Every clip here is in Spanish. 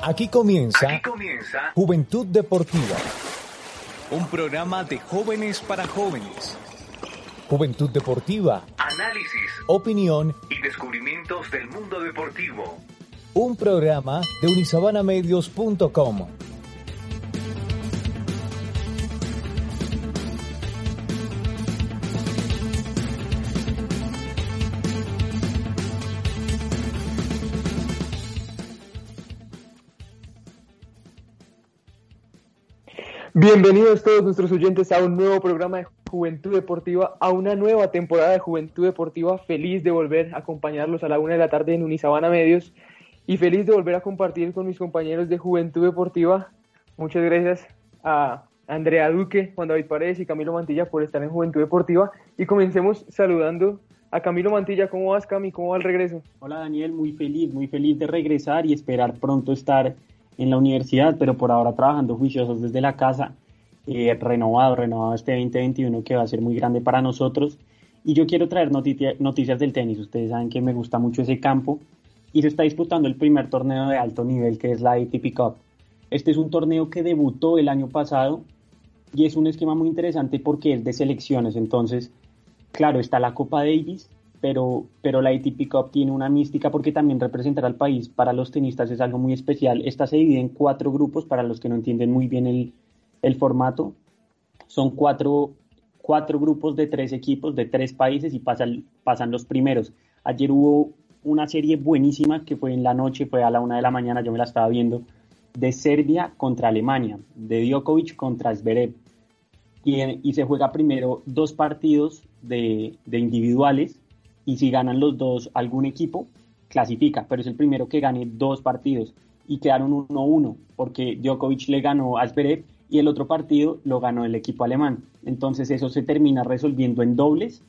Aquí comienza, Aquí comienza Juventud Deportiva. Un programa de jóvenes para jóvenes. Juventud Deportiva, análisis opinión, y descubrimientos del mundo deportivo. un programa de unisabanamedios.com. Bienvenidos todos nuestros oyentes a un nuevo programa de Juventud Deportiva, a una nueva temporada de Juventud Deportiva. Feliz de volver a acompañarlos a la una de la tarde en Unisabana Medios y feliz de volver a compartir con mis compañeros de Juventud Deportiva. Muchas gracias a Andrea Duque, Juan David Paredes y Camilo Mantilla por estar en Juventud Deportiva. Y comencemos saludando a Camilo Mantilla. ¿Cómo vas, Cami? ¿Cómo va el regreso? Hola Daniel, muy feliz, muy feliz de regresar y esperar pronto estar en la universidad, pero por ahora trabajando juiciosos desde la casa, eh, renovado, renovado este 2021 que va a ser muy grande para nosotros. Y yo quiero traer noticia- noticias del tenis, ustedes saben que me gusta mucho ese campo y se está disputando el primer torneo de alto nivel que es la ATP Cup. Este es un torneo que debutó el año pasado y es un esquema muy interesante porque es de selecciones, entonces, claro, está la Copa Davis, pero, pero la ATP Cup tiene una mística porque también representar al país para los tenistas es algo muy especial. Esta se divide en cuatro grupos para los que no entienden muy bien el, el formato. Son cuatro, cuatro grupos de tres equipos de tres países y pasan, pasan los primeros. Ayer hubo una serie buenísima que fue en la noche, fue a la una de la mañana, yo me la estaba viendo, de Serbia contra Alemania, de Djokovic contra Zverev. Y, y se juega primero dos partidos de, de individuales y si ganan los dos algún equipo, clasifica, pero es el primero que gane dos partidos y quedaron 1-1 porque Djokovic le ganó a Zverev y el otro partido lo ganó el equipo alemán. Entonces eso se termina resolviendo en dobles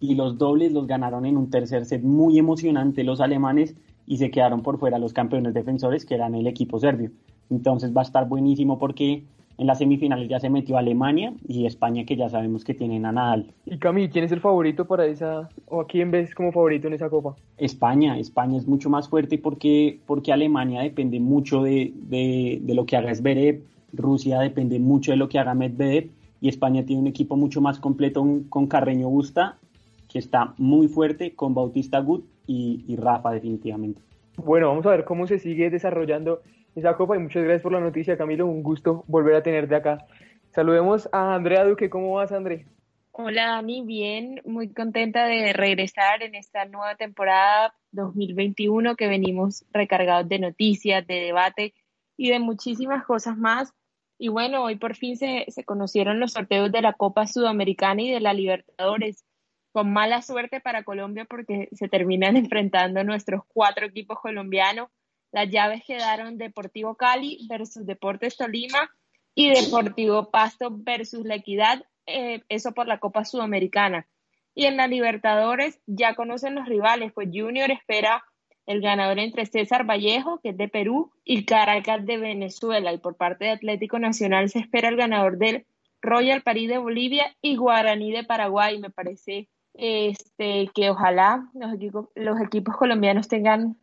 y los dobles los ganaron en un tercer set muy emocionante los alemanes y se quedaron por fuera los campeones defensores que eran el equipo serbio. Entonces va a estar buenísimo porque en las semifinales ya se metió Alemania y España que ya sabemos que tienen a Nadal. Y Cami, ¿quién es el favorito para esa, o a quién ves como favorito en esa copa? España, España es mucho más fuerte porque, porque Alemania depende mucho de, de, de lo que haga Zverev, Rusia depende mucho de lo que haga Medvedev y España tiene un equipo mucho más completo con, Carreño Busta, que está muy fuerte, con Bautista Gut y, y Rafa definitivamente. Bueno, vamos a ver cómo se sigue desarrollando esa copa y muchas gracias por la noticia, Camilo. Un gusto volver a tenerte acá. Saludemos a Andrea Duque. ¿Cómo vas, André? Hola Dani, bien, muy contenta de regresar en esta nueva temporada 2021 que venimos recargados de noticias, de debate y de muchísimas cosas más. Y bueno, hoy por fin se, se conocieron los sorteos de la Copa Sudamericana y de la Libertadores, con mala suerte para Colombia porque se terminan enfrentando nuestros cuatro equipos colombianos. Las llaves quedaron Deportivo Cali versus Deportes Tolima y Deportivo Pasto versus La Equidad, eh, eso por la Copa Sudamericana. Y en la Libertadores ya conocen los rivales, pues Junior espera el ganador entre César Vallejo, que es de Perú, y Caracas de Venezuela. Y por parte de Atlético Nacional se espera el ganador del Royal París de Bolivia y Guaraní de Paraguay. Me parece este, que ojalá los equipos, los equipos colombianos tengan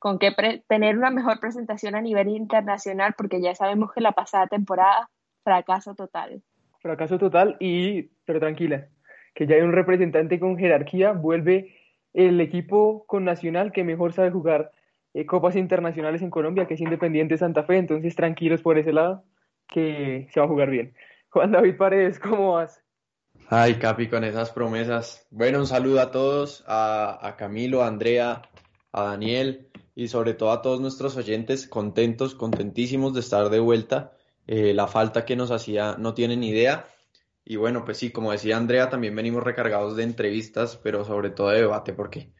con qué tener una mejor presentación a nivel internacional, porque ya sabemos que la pasada temporada, fracaso total. Fracaso total, y pero tranquila, que ya hay un representante con jerarquía, vuelve el equipo con Nacional que mejor sabe jugar eh, copas internacionales en Colombia, que es Independiente Santa Fe, entonces tranquilos por ese lado, que se va a jugar bien. Juan David Paredes, ¿cómo vas? Ay, Capi, con esas promesas. Bueno, un saludo a todos, a, a Camilo, a Andrea, a Daniel y sobre todo a todos nuestros oyentes, contentos, contentísimos de estar de vuelta. Eh, la falta que nos hacía no tienen idea. Y bueno, pues sí, como decía Andrea, también venimos recargados de entrevistas, pero sobre todo de debate, porque,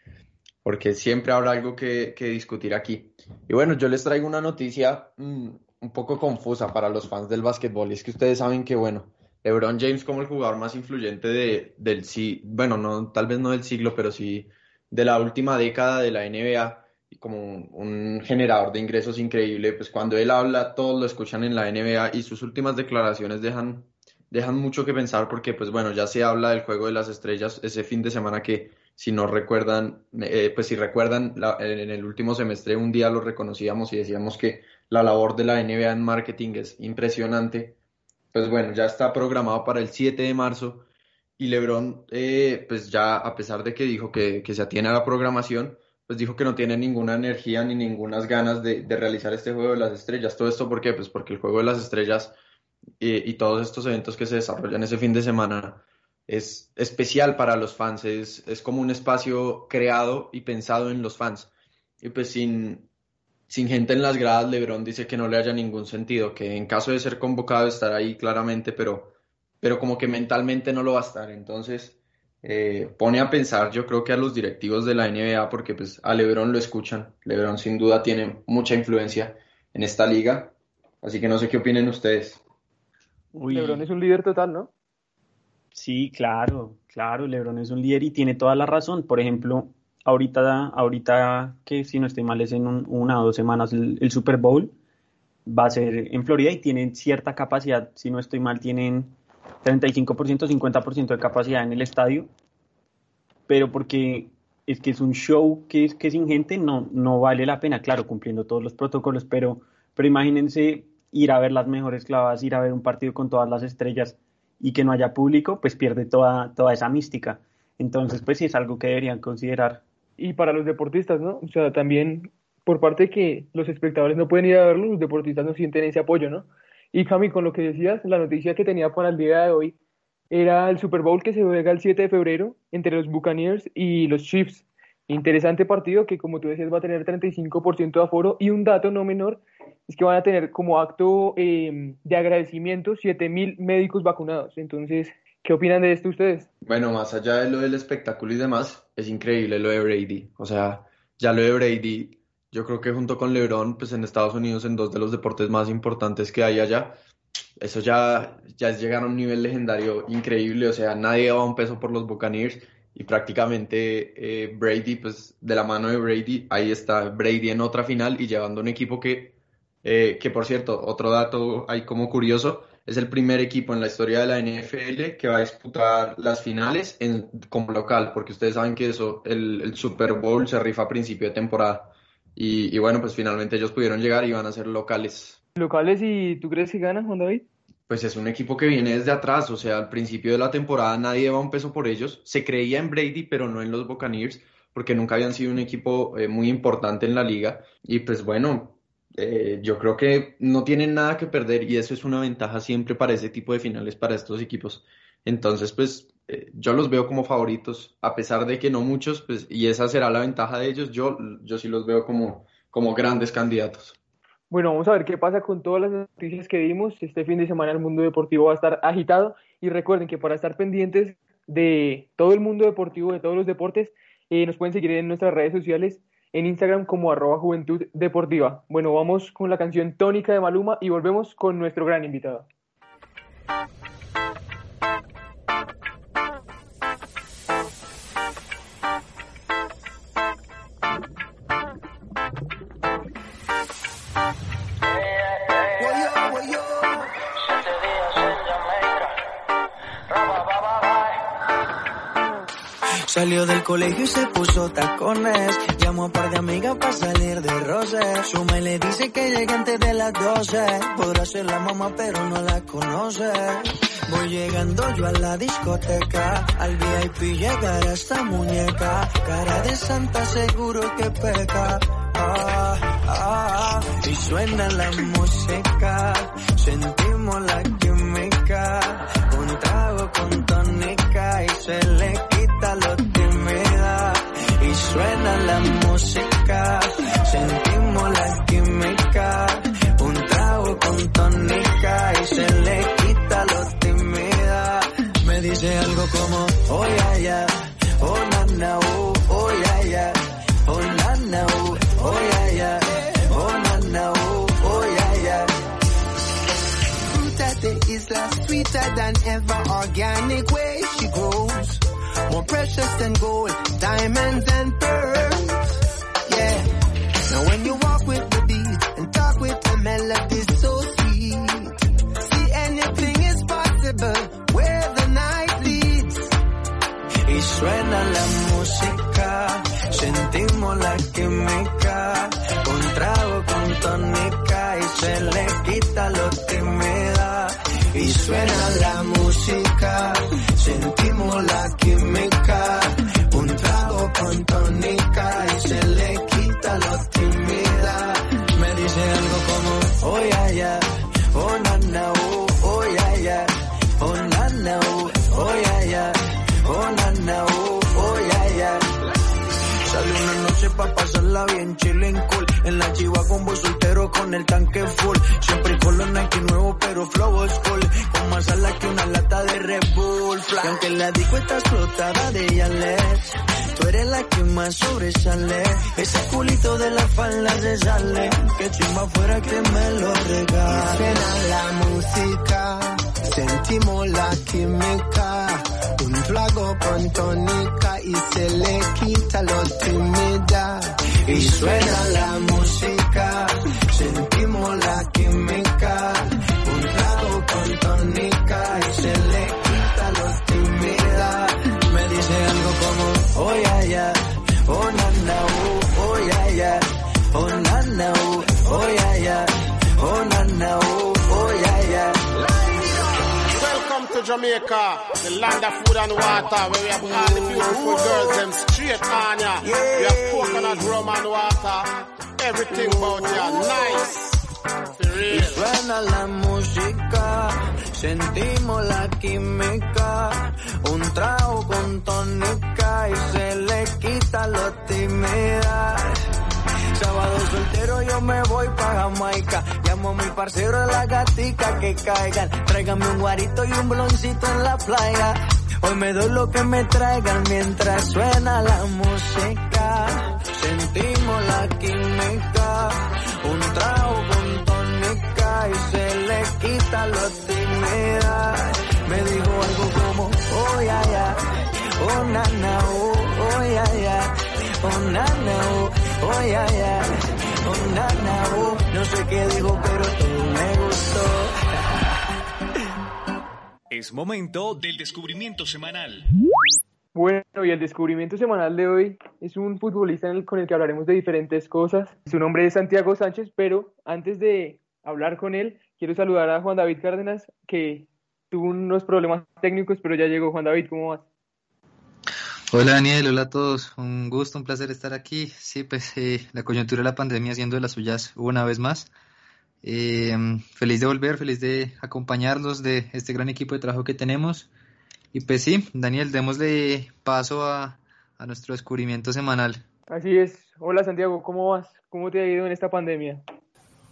porque siempre habrá algo que, que discutir aquí. Y bueno, yo les traigo una noticia mmm, un poco confusa para los fans del básquetbol, y es que ustedes saben que, bueno, LeBron James como el jugador más influyente de, del sí, bueno, no, tal vez no del siglo, pero sí de la última década de la NBA y como un, generador de ingresos increíble, pues cuando él habla todos lo escuchan en la NBA y sus últimas declaraciones dejan, dejan mucho que pensar porque pues bueno, ya se habla del juego de las estrellas ese fin de semana que si no recuerdan, eh, pues si recuerdan en el último semestre un día lo reconocíamos y decíamos que la labor de la NBA en marketing es impresionante. Pues bueno, ya está programado para el 7 de marzo y LeBron, eh, pues ya a pesar de que dijo que, que, se atiene a la programación, pues dijo que no tiene ninguna energía ni ninguna ganas de, de, realizar este Juego de las Estrellas. ¿Todo esto por qué? Pues porque el Juego de las Estrellas y, y todos estos eventos que se desarrollan ese fin de semana es especial para los fans, es, es como un espacio creado y pensado en los fans. Y pues sin, sin gente en las gradas, Lebron dice que no le haya ningún sentido, que en caso de ser convocado estará ahí claramente, pero, pero como que mentalmente no lo va a estar. Entonces eh, pone a pensar, yo creo que a los directivos de la NBA, porque pues a Lebron lo escuchan. Lebron sin duda tiene mucha influencia en esta liga. Así que no sé qué opinen ustedes. Lebron es un líder total, ¿no? Sí, claro, claro, Lebron es un líder y tiene toda la razón. Por ejemplo, ahorita, ahorita que si no estoy mal es en una o dos semanas el, Super Bowl, va a ser en Florida y tienen cierta capacidad, si no estoy mal, tienen 35%, 50% de capacidad en el estadio, pero porque es que es un show que es, que sin gente no, no vale la pena, claro, cumpliendo todos los protocolos, pero, pero imagínense ir a ver las mejores clavas, ir a ver un partido con todas las estrellas y que no haya público, pues pierde toda, toda esa mística. Entonces, pues sí es algo que deberían considerar y para los deportistas, ¿no? O sea, también por parte de que los espectadores no pueden ir a verlo, los deportistas no sienten ese apoyo, ¿no? Y Cami, con lo que decías, la noticia que tenía para el día de hoy era el Super Bowl que se juega el 7 de febrero entre los Buccaneers y los Chiefs. Interesante partido que, como tú decías, va a tener 35% de aforo y un dato no menor es que van a tener como acto eh, de agradecimiento 7.000 médicos vacunados. Entonces, ¿Qué opinan de esto ustedes? Bueno, más allá de lo del espectáculo y demás, es increíble lo de Brady. O sea, ya lo de Brady, yo creo que junto con LeBron, pues en Estados Unidos, en dos de los deportes más importantes que hay allá, eso ya, ya es llegar a un nivel legendario increíble. O sea, nadie va un peso por los Buccaneers y prácticamente eh, Brady, pues de la mano de Brady, ahí está Brady en otra final y llevando un equipo que, eh, que por cierto, otro dato ahí como curioso es el primer equipo en la historia de la NFL que va a disputar las finales en, como local, porque ustedes saben que eso, el, Super Bowl se rifa a principio de temporada. Y, bueno, pues finalmente ellos pudieron llegar y van a ser locales. ¿Locales y tú crees que ganan, Juan David? Pues es un equipo que viene desde atrás, o sea, al principio de la temporada nadie daba un peso por ellos. Se creía en Brady, pero no en los Buccaneers, porque nunca habían sido un equipo eh, muy importante en la liga. Y pues bueno, eh, yo creo que no tienen nada que perder y eso es una ventaja siempre para ese tipo de finales, para estos equipos. Entonces, pues eh, yo los veo como favoritos, a pesar de que no muchos, pues, y esa será la ventaja de ellos, yo, yo sí los veo como, como grandes candidatos. Bueno, vamos a ver qué pasa con todas las noticias que dimos. Este fin de semana el mundo deportivo va a estar agitado y recuerden que para estar pendientes de todo el mundo deportivo, de todos los deportes, eh, nos pueden seguir en nuestras redes sociales en Instagram como arroba juventud deportiva. Bueno, vamos con la canción tónica de Maluma y volvemos con nuestro gran invitado. Salió del colegio y se puso tacones. Llamó a par de amigas para salir de roce. Suma y le dice que llegue antes de las 12. Podrá ser la mamá, pero no la conoce. Voy llegando yo a la discoteca. Al VIP llegará esta muñeca. Cara de santa, seguro que peca. Ah, ah, y suena la música. Sentimos la oh ya ya, oh na na, oh, oh ya ya, oh na na, oh, oh ya ya, oh na na, oh, oh ya ya. Fruit at the isla, sweeter than ever, organic way she grows. More precious than gold, diamonds and suena la música, sentimos la química, un trago con tónica y se le quita lo tímida, me dice algo como, oh yeah, yeah, oh na na, oh, oh yeah, yeah, oh na na, oh, oh yeah, yeah, oh na na, oh, oh yeah, yeah. Sale una noche pa' pasarla bien chilling cool. En la chiva con soltero con el tanque full. Siempre con los Nike nuevo pero flow es full Con más ala que una lata de Red Bull. Y aunque la disco está explotada de Yales Tú eres la que más sobresale. Ese culito de la falda se sale Que chimba fuera que me lo regale. Suena la música, sentimos la química, un trago con tónica y se le quita lo tímida. Y suena la música, sentimos la química, un con tónica y se le quita lo tímida. Me dice algo como, oh yeah, yeah, oh na na, oh, yeah, yeah, oh na na, oh, yeah, yeah, oh na na, oh, yeah, yeah. Welcome to Jamaica, the land of food and water, where we have all the beautiful girls them straight on ya. We have coconut rum and water, everything about ya nice. Y suena la música, sentimos la química, un trago con tónica y se le quita lo tímida. Sábado soltero yo me voy pa' Jamaica, llamo a mi parcero de la gatica que caigan, tráigame un guarito y un bloncito en la playa. Hoy me doy lo que me traigan mientras suena la música. Sentimos la química, un trago con tónica y se le quita lo tímida. Me dijo algo como, oh ya ya, oh na na, oh, oh ya ya, oh na na, oh, oh ya ya, oh na na, oh. No sé qué dijo pero todo me gustó. Es momento del descubrimiento semanal. Bueno, y el descubrimiento semanal de hoy es un futbolista con el que hablaremos de diferentes cosas. Su nombre es Santiago Sánchez, pero antes de hablar con él, quiero saludar a Juan David Cárdenas, que tuvo unos problemas técnicos, pero ya llegó. Juan David, ¿cómo vas? Hola Daniel, hola a todos, un gusto, un placer estar aquí. Sí, pues eh, la coyuntura de la pandemia haciendo de las suyas una vez más. Eh, feliz de volver, feliz de acompañarlos de este gran equipo de trabajo que tenemos. Y pues sí, Daniel, démosle paso a, a nuestro descubrimiento semanal. Así es. Hola Santiago, ¿cómo vas? ¿Cómo te ha ido en esta pandemia?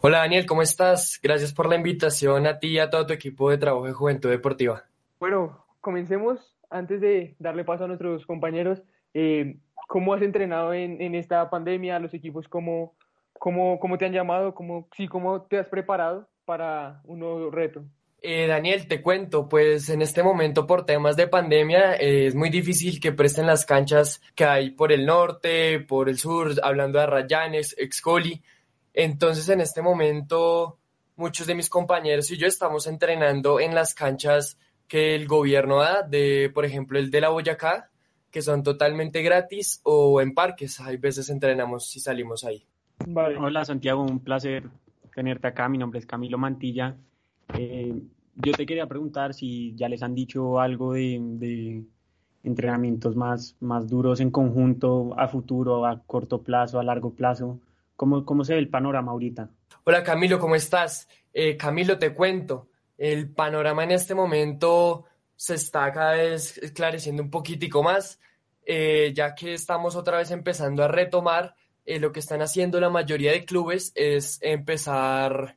Hola Daniel, ¿cómo estás? Gracias por la invitación a ti y a todo tu equipo de trabajo de Juventud Deportiva. Bueno, comencemos. Antes de darle paso a nuestros compañeros, eh, ¿cómo has entrenado en, en esta pandemia? ¿Los equipos cómo, cómo, cómo te han llamado? ¿Cómo, sí, ¿Cómo te has preparado para un nuevo reto? Eh, Daniel, te cuento, pues en este momento por temas de pandemia eh, es muy difícil que presten las canchas que hay por el norte, por el sur, hablando de Arrayanes, Excoli. Entonces en este momento muchos de mis compañeros y yo estamos entrenando en las canchas que el gobierno da, de por ejemplo el de la Boyacá, que son totalmente gratis, o en parques. Hay veces entrenamos y salimos ahí. Vale. Hola Santiago, un placer tenerte acá. Mi nombre es Camilo Mantilla. Eh, yo te quería preguntar si ya les han dicho algo de, de entrenamientos más, más duros en conjunto, a futuro, a corto plazo, a largo plazo. ¿Cómo, cómo se ve el panorama ahorita? Hola Camilo, ¿cómo estás? Eh, Camilo, te cuento, el panorama en este momento se está cada vez esclareciendo un poquitico más, eh, ya que estamos otra vez empezando a retomar. eh, lo que están haciendo la mayoría de clubes es empezar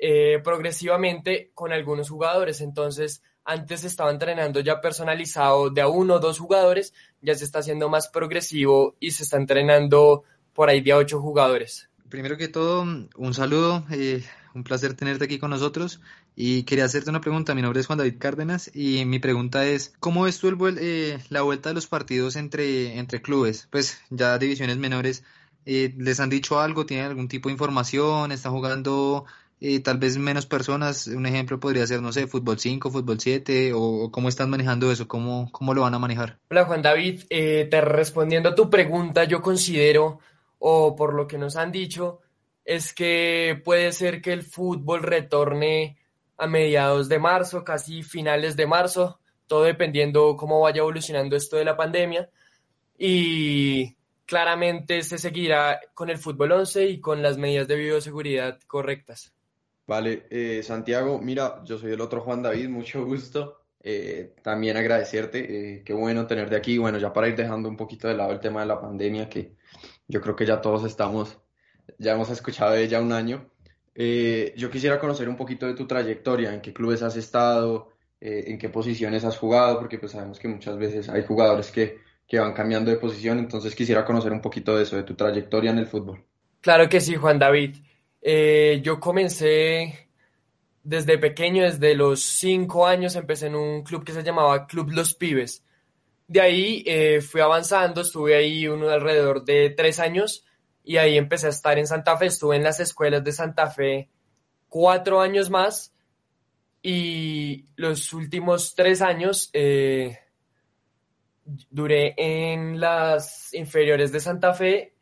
eh, progresivamente con algunos jugadores. Entonces, antes se estaba entrenando ya personalizado de a uno o dos jugadores, ya se está haciendo más progresivo y se está entrenando por ahí de a ocho jugadores. Primero que todo, un saludo, eh, un placer tenerte aquí con nosotros y quería hacerte una pregunta. Mi nombre es Juan David Cárdenas y mi pregunta es, ¿cómo ves tú eh, la vuelta de los partidos entre, entre clubes? Pues ya divisiones menores, eh, ¿les han dicho algo? ¿Tienen algún tipo de información? ¿Están jugando eh, tal vez menos personas. Un ejemplo podría ser, no sé, fútbol 5, fútbol 7, o, cómo están manejando eso, cómo, cómo lo van a manejar. Hola Juan David, eh, te respondiendo a tu pregunta, yo considero, o por lo que nos han dicho, es que puede ser que el fútbol retorne a mediados de marzo, casi finales de marzo, todo dependiendo cómo vaya evolucionando esto de la pandemia. Y claramente se seguirá con el fútbol 11 y con las medidas de bioseguridad correctas. Vale, eh, Santiago, mira, yo soy el otro Juan David, mucho gusto. Eh, también agradecerte, eh, qué bueno tenerte aquí. Bueno, ya para ir dejando un poquito de lado el tema de la pandemia, que yo creo que ya todos estamos, ya hemos escuchado de ella un año. yo quisiera conocer un poquito de tu trayectoria, en qué clubes has estado, en qué posiciones has jugado, porque pues sabemos que muchas veces hay jugadores que, que van cambiando de posición, entonces quisiera conocer un poquito de eso, de tu trayectoria en el fútbol. Claro que sí, Juan David. Eh, yo comencé desde pequeño, desde los cinco años, empecé en un club que se llamaba Club Los Pibes. De ahí eh, fui avanzando, estuve ahí uno alrededor de tres años y ahí empecé a estar en Santa Fe. Estuve en las escuelas de Santa Fe cuatro años más y los últimos tres años eh, duré en las inferiores de Santa Fe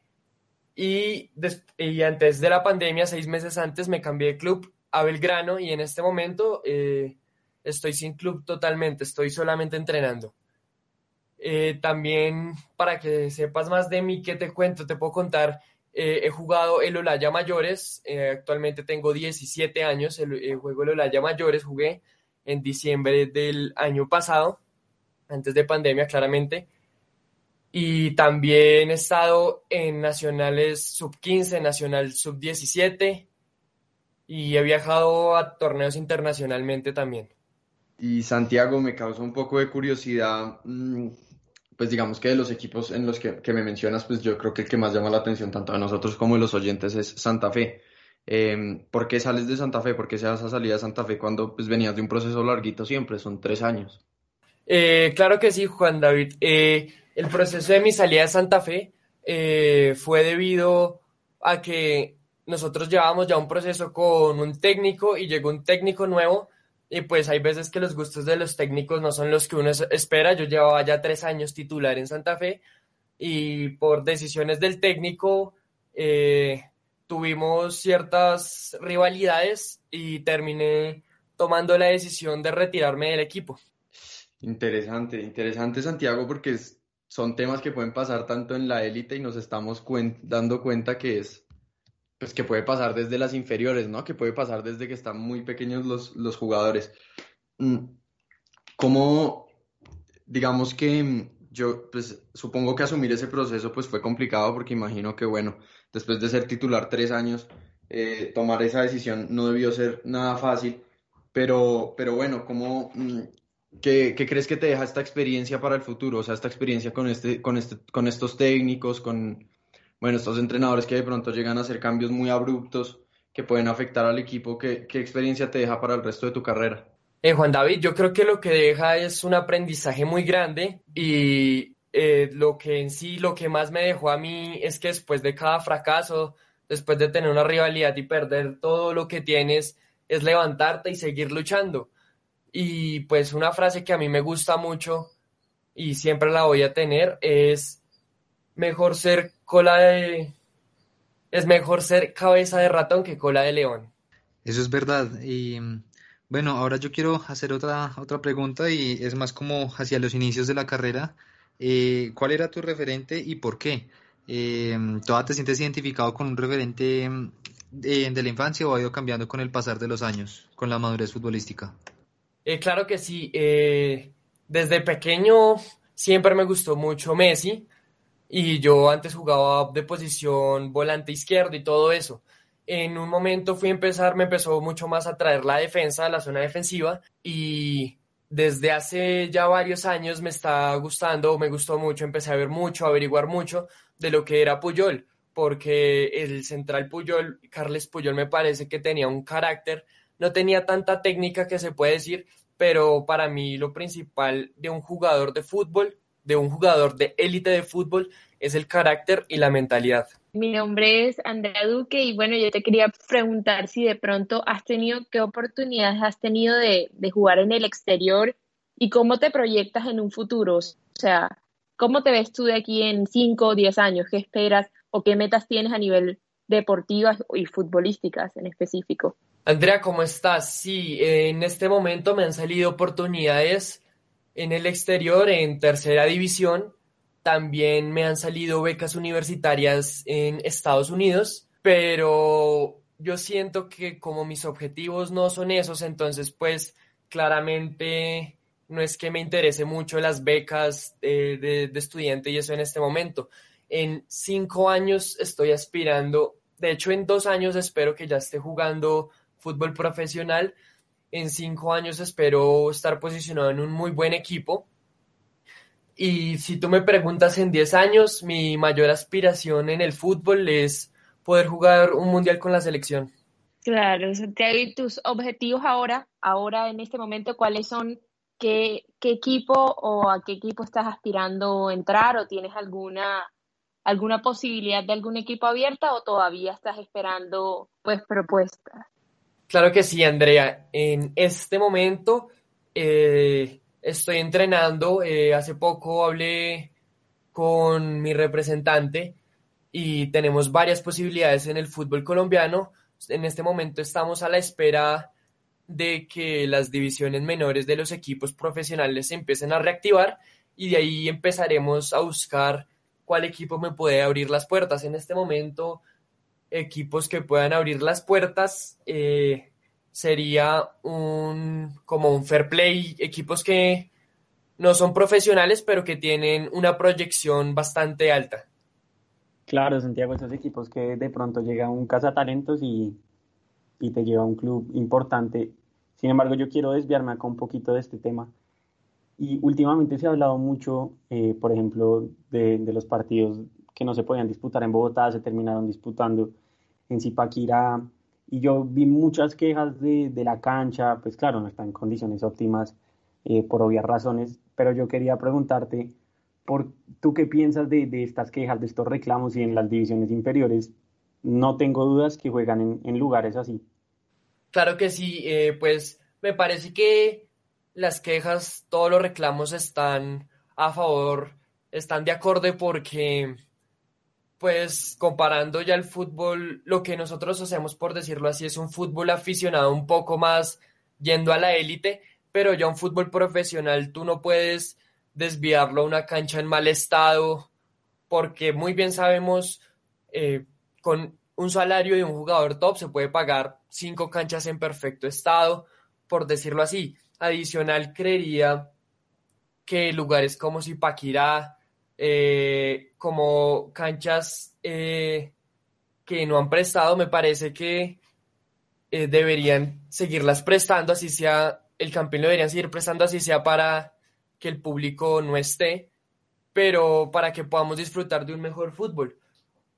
y, y, antes de la pandemia, seis meses antes, me cambié de club a Belgrano y en este momento eh, estoy sin club totalmente, estoy solamente entrenando. Eh, también para que sepas más de mí, ¿qué te cuento? Te puedo contar, eh, he jugado el Olaya Mayores, actualmente tengo 17 años, el, juego el Olaya Mayores, jugué en diciembre del año pasado, antes de pandemia claramente y también he estado en nacionales sub 15, nacional sub 17 y he viajado a torneos internacionalmente también. Y Santiago, me causa un poco de curiosidad, mm, pues digamos que de los equipos en los que, me mencionas, pues yo creo que el que más llama la atención tanto a nosotros como a los oyentes es Santa Fe. Eh, ¿Por qué sales de Santa Fe? ¿Por qué se da esa salida de Santa Fe cuando pues, venías de un proceso larguito siempre? Son tres años. Eh, claro que sí, Juan David. Eh, el proceso de mi salida de Santa Fe eh, fue debido a que nosotros llevábamos ya un proceso con un técnico y llegó un técnico nuevo y pues hay veces que los gustos de los técnicos no son los que uno espera. Yo llevaba ya tres años titular en Santa Fe y por decisiones del técnico eh, tuvimos ciertas rivalidades y terminé tomando la decisión de retirarme del equipo. Interesante, interesante Santiago porque es, son temas que pueden pasar tanto en la élite y nos estamos dando cuenta que es, pues que puede pasar desde las inferiores, ¿no? Que puede pasar desde que están muy pequeños los, los jugadores. Mm, ¿Cómo, digamos que mm, yo, pues supongo que asumir ese proceso pues fue complicado porque imagino que, bueno, después de ser titular tres años, eh, tomar esa decisión no debió ser nada fácil, pero, pero bueno, ¿cómo, ¿Qué, crees que te deja esta experiencia para el futuro? O sea, esta experiencia con, este, con, este, con estos técnicos, con bueno, estos entrenadores que de pronto llegan a hacer cambios muy abruptos que pueden afectar al equipo. ¿Qué, experiencia te deja para el resto de tu carrera? Eh, Juan David, yo creo que lo que deja es un aprendizaje muy grande y eh, lo que en sí, lo que más me dejó a mí es que después de cada fracaso, después de tener una rivalidad y perder todo lo que tienes, es levantarte y seguir luchando y pues una frase que a mí me gusta mucho y siempre la voy a tener es mejor ser cola de es mejor ser cabeza de ratón que cola de león. Eso es verdad. Y bueno, ahora yo quiero hacer otra, otra pregunta y es más como hacia los inicios de la carrera. Eh, ¿Cuál era tu referente y por qué? Eh, ¿Toda te sientes identificado con un referente de, de la infancia o ha ido cambiando con el pasar de los años, con la madurez futbolística? Eh, claro que sí. Eh, desde pequeño siempre me gustó mucho Messi y yo antes jugaba de posición volante izquierdo y todo eso. En un momento fui a empezar, me empezó mucho más a traer la defensa, la zona defensiva y desde hace ya varios años me está gustando, me gustó mucho, empecé a ver mucho, a averiguar mucho de lo que era Puyol, porque el central Puyol, Carles Puyol me parece que tenía un carácter no tenía tanta técnica que se puede decir, pero para mí lo principal de un jugador de fútbol de un jugador de élite de fútbol es el carácter y la mentalidad. Mi nombre es Andrea Duque y bueno, yo te quería preguntar si de pronto has tenido, qué oportunidades has tenido de, de jugar en el exterior y cómo te proyectas en un futuro. O sea, ¿cómo te ves tú de aquí en 5 o 10 años? ¿Qué esperas o qué metas tienes a nivel deportivas y futbolísticas en específico? Andrea, ¿cómo estás? Sí, en este momento me han salido oportunidades en el exterior, en tercera división. También me han salido becas universitarias en Estados Unidos, pero yo siento que como mis objetivos no son esos, entonces pues claramente no es que me interese mucho las becas de, de, estudiante y eso en este momento. En cinco años estoy aspirando, de hecho en dos años espero que ya esté jugando fútbol profesional. En cinco años espero estar posicionado en un muy buen equipo. Y si tú me preguntas en diez años, mi mayor aspiración en el fútbol es poder jugar un mundial con la selección. Claro, Santiago, ¿y tus objetivos ahora, ahora en este momento, cuáles son? ¿Qué, ¿Qué equipo o a qué equipo estás aspirando entrar o tienes alguna alguna posibilidad de algún equipo abierta o todavía estás esperando pues propuestas? Claro que sí, Andrea. En este momento eh, estoy entrenando. Eh, hace poco hablé con mi representante y tenemos varias posibilidades en el fútbol colombiano. En este momento estamos a la espera de que las divisiones menores de los equipos profesionales se empiecen a reactivar y de ahí empezaremos a buscar cuál equipo me puede abrir las puertas. En este momento, equipos que puedan abrir las puertas eh, sería un como un fair play, equipos que no son profesionales, pero que tienen una proyección bastante alta. Claro, Santiago, esos equipos que de pronto llega un cazatalentos y, y te lleva a un club importante. Sin embargo, yo quiero desviarme acá un poquito de este tema y últimamente se ha hablado mucho, eh, por ejemplo, de, de, los partidos que no se podían disputar en Bogotá, se terminaron disputando en Zipaquirá. Y yo vi muchas quejas de, de la cancha, pues claro, no está en condiciones óptimas eh, por obvias razones, pero yo quería preguntarte, por, ¿tú qué piensas de, de, estas quejas, de estos reclamos y en las divisiones inferiores? No tengo dudas que juegan en, en lugares así. Claro que sí, eh, pues me parece que las quejas, todos los reclamos están a favor, están de acorde porque, pues comparando ya el fútbol, lo que nosotros hacemos, por decirlo así, es un fútbol aficionado un poco más yendo a la élite, pero ya un fútbol profesional tú no puedes desviarlo a una cancha en mal estado, porque muy bien sabemos, eh, con un salario de un jugador top se puede pagar cinco canchas en perfecto estado, por decirlo así. Adicional creería que lugares como Zipaquirá, eh, como canchas eh, que no han prestado, me parece que eh, deberían seguirlas prestando, así sea, el campeón lo deberían seguir prestando, así sea para que el público no esté, pero para que podamos disfrutar de un mejor fútbol.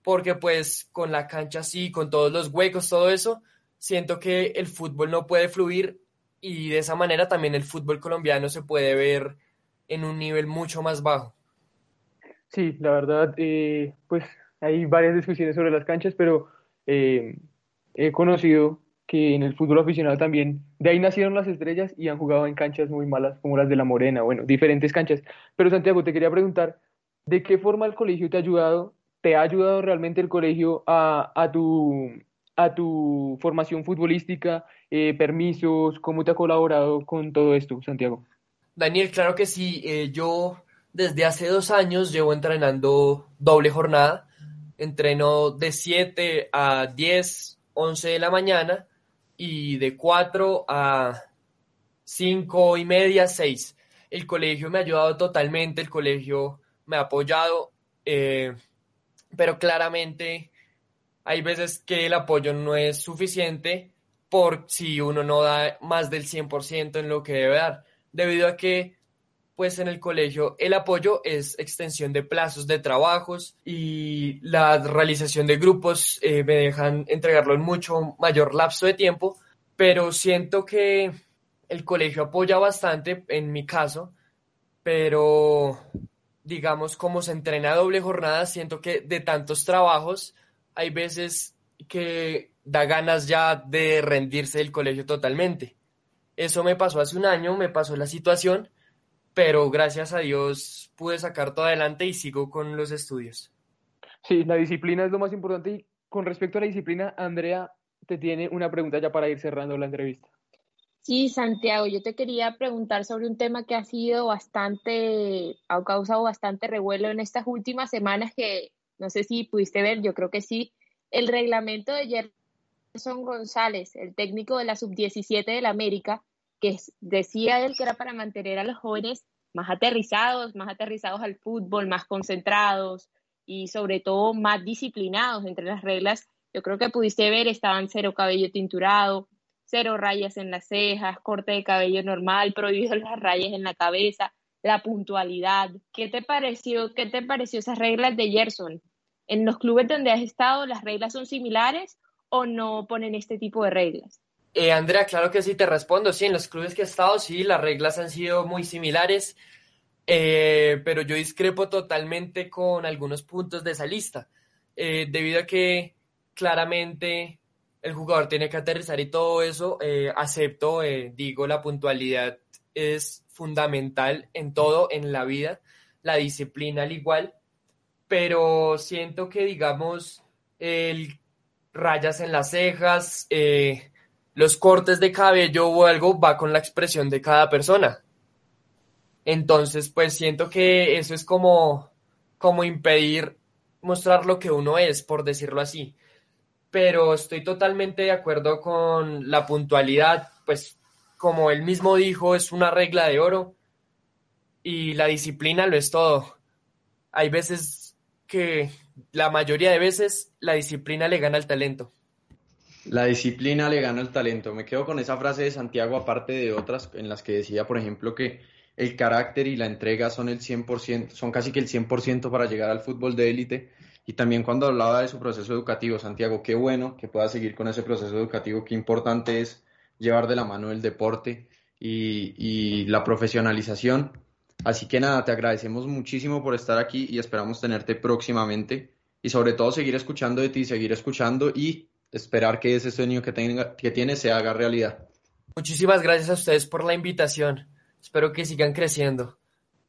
Porque pues con la cancha así, con todos los huecos, todo eso, siento que el fútbol no puede fluir y de esa manera también el fútbol colombiano se puede ver en un nivel mucho más bajo. Sí, la verdad, eh, pues hay varias discusiones sobre las canchas, pero eh, he conocido que en el fútbol aficionado también, de ahí nacieron las estrellas y han jugado en canchas muy malas como las de la Morena, bueno, diferentes canchas. Pero Santiago, te quería preguntar, ¿de qué forma el colegio te ha ayudado? ¿Te ha ayudado realmente el colegio a, a tu, a tu formación futbolística, eh, permisos, cómo te ha colaborado con todo esto, Santiago. Daniel, claro que sí, eh, yo desde hace dos años llevo entrenando doble jornada, entreno de 7 a 10, 11 de la mañana y de 4 a 5 y media, 6. El colegio me ha ayudado totalmente, el colegio me ha apoyado, eh, pero claramente hay veces que el apoyo no es suficiente por si uno no da más del 100% en lo que debe dar, debido a que pues en el colegio el apoyo es extensión de plazos de trabajos y la realización de grupos eh, me dejan entregarlo en mucho mayor lapso de tiempo, pero siento que el colegio apoya bastante en mi caso, pero digamos, como se entrena doble jornada, siento que de tantos trabajos hay veces que da ganas ya de rendirse del colegio totalmente. Eso me pasó hace un año, me pasó la situación, pero gracias a Dios pude sacar todo adelante y sigo con los estudios. Sí, la disciplina es lo más importante y con respecto a la disciplina, Andrea te tiene una pregunta ya para ir cerrando la entrevista. Sí, Santiago, yo te quería preguntar sobre un tema que ha sido bastante, ha causado bastante revuelo en estas últimas semanas que no sé si pudiste ver, yo creo que sí, el reglamento de Gerson González, el técnico de la sub-17 del América, que decía él que era para mantener a los jóvenes más aterrizados, más aterrizados al fútbol, más concentrados y sobre todo más disciplinados entre las reglas. Yo creo que pudiste ver, estaban cero cabello tinturado, cero rayas en las cejas, corte de cabello normal, prohibido las rayas en la cabeza, la puntualidad. ¿Qué te pareció, qué te pareció esas reglas de Gerson? ¿En los clubes donde has estado las reglas son similares o no ponen este tipo de reglas? Eh, Andrea, claro que sí, te respondo. Sí, en los clubes que he estado, sí, las reglas han sido muy similares, eh, pero yo discrepo totalmente con algunos puntos de esa lista, eh, debido a que claramente el jugador tiene que aterrizar y todo eso, eh, acepto, eh, digo, la puntualidad es fundamental en todo, en la vida, la disciplina al igual, pero siento que, digamos, el rayas en las cejas, eh, los cortes de cabello o algo va con la expresión de cada persona. Entonces, pues siento que eso es como, como impedir mostrar lo que uno es, por decirlo así pero estoy totalmente de acuerdo con la puntualidad, pues como él mismo dijo, es una regla de oro y la disciplina lo es todo. Hay veces que, la mayoría de veces, la disciplina le gana al talento. La disciplina le gana al talento. Me quedo con esa frase de Santiago, aparte de otras en las que decía, por ejemplo, que el carácter y la entrega son el 100%, son casi que el 100% para llegar al fútbol de élite y también cuando hablaba de su proceso educativo, Santiago, qué bueno que pueda seguir con ese proceso educativo, qué importante es llevar de la mano el deporte y, y la profesionalización. Así que nada, te agradecemos muchísimo por estar aquí y esperamos tenerte próximamente y sobre todo seguir escuchando de ti, seguir escuchando y esperar que ese sueño que, tenga, que tienes se haga realidad. Muchísimas gracias a ustedes por la invitación. Espero que sigan creciendo.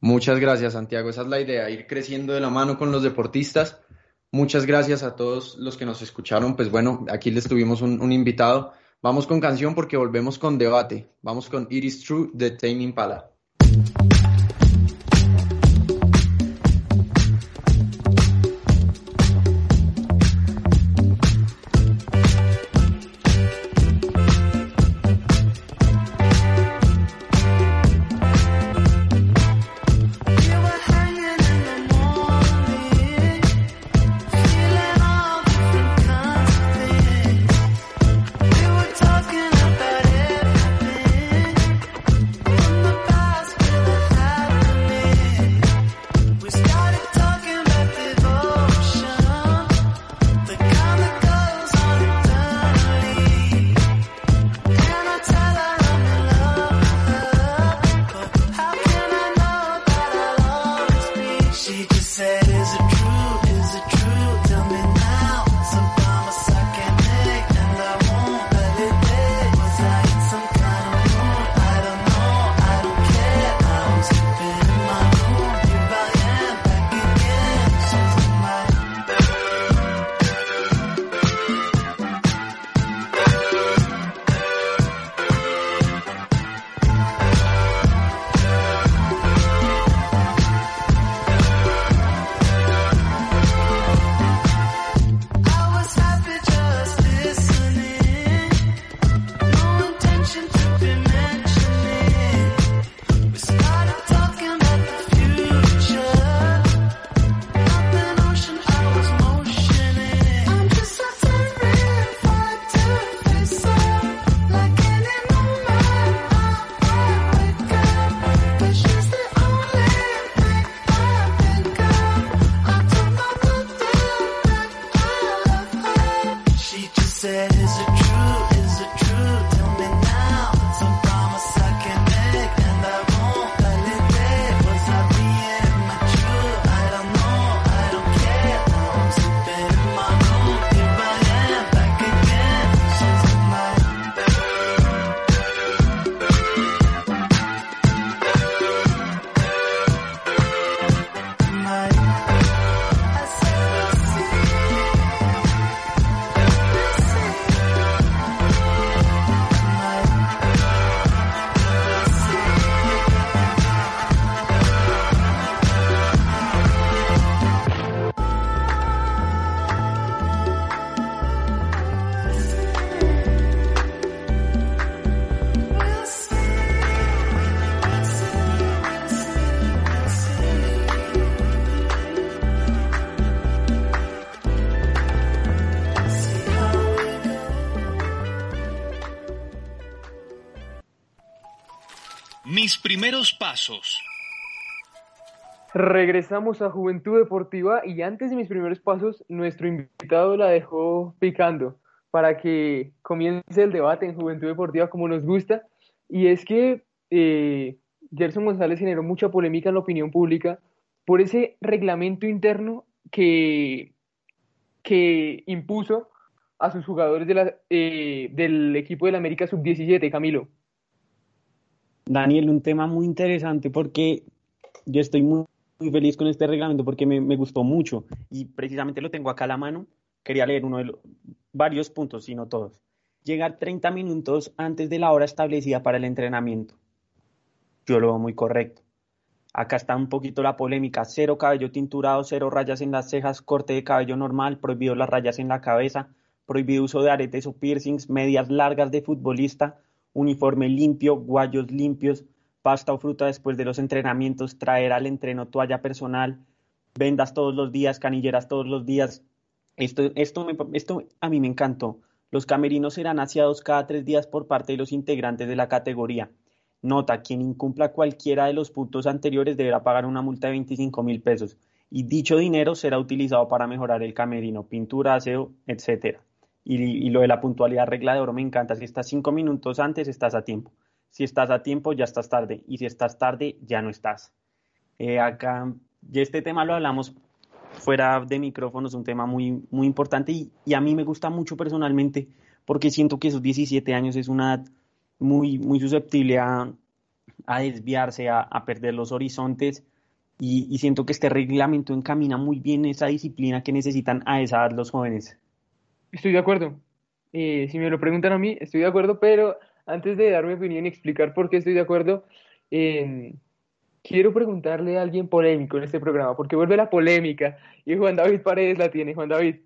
Muchas gracias, Santiago. Esa es la idea, ir creciendo de la mano con los deportistas Muchas gracias a todos los que nos escucharon. Pues bueno, aquí les tuvimos un, un invitado. Vamos con canción porque volvemos con debate. Vamos con It Is True de Tame Impala. Mis primeros pasos. Regresamos a Juventud Deportiva y antes de mis primeros pasos, nuestro invitado la dejó picando para que comience el debate en Juventud Deportiva como nos gusta. Y es que eh, Gerson González generó mucha polémica en la opinión pública por ese reglamento interno que, que impuso a sus jugadores eh, del equipo del América Sub-17, Camilo. Daniel, un tema muy interesante porque yo estoy muy, muy feliz con este reglamento porque me, me, gustó mucho y precisamente lo tengo acá a la mano. Quería leer uno de los varios puntos, si no todos. Llegar 30 minutos antes de la hora establecida para el entrenamiento. Yo lo veo muy correcto. Acá está un poquito la polémica. Cero cabello tinturado, cero rayas en las cejas, corte de cabello normal, prohibido las rayas en la cabeza, prohibido uso de aretes o piercings, medias largas de futbolista, uniforme limpio, guayos limpios, pasta o fruta después de los entrenamientos, traer al entreno toalla personal, vendas todos los días, canilleras todos los días. Esto, esto, esto a mí me encantó. Los camerinos serán aseados cada tres días por parte de los integrantes de la categoría. Nota, quien incumpla cualquiera de los puntos anteriores deberá pagar una multa de 25 mil pesos y dicho dinero será utilizado para mejorar el camerino, pintura, aseo, etcétera. Y, y, lo de la puntualidad regla de oro me encanta. Si estás cinco minutos antes, estás a tiempo. Si estás a tiempo, ya estás tarde. Y si estás tarde, ya no estás. Eh, acá, ya este tema lo hablamos fuera de micrófonos, un tema muy, muy importante y, y, a mí me gusta mucho personalmente porque siento que esos 17 años es una edad muy, muy susceptible a, a desviarse, a, a, perder los horizontes y, y siento que este reglamento encamina muy bien esa disciplina que necesitan a esa edad los jóvenes. Estoy de acuerdo. Eh, si me lo preguntan a mí, estoy de acuerdo, pero antes de dar mi opinión y explicar por qué estoy de acuerdo, eh, quiero preguntarle a alguien polémico en este programa, porque vuelve la polémica y Juan David Paredes la tiene. Juan David.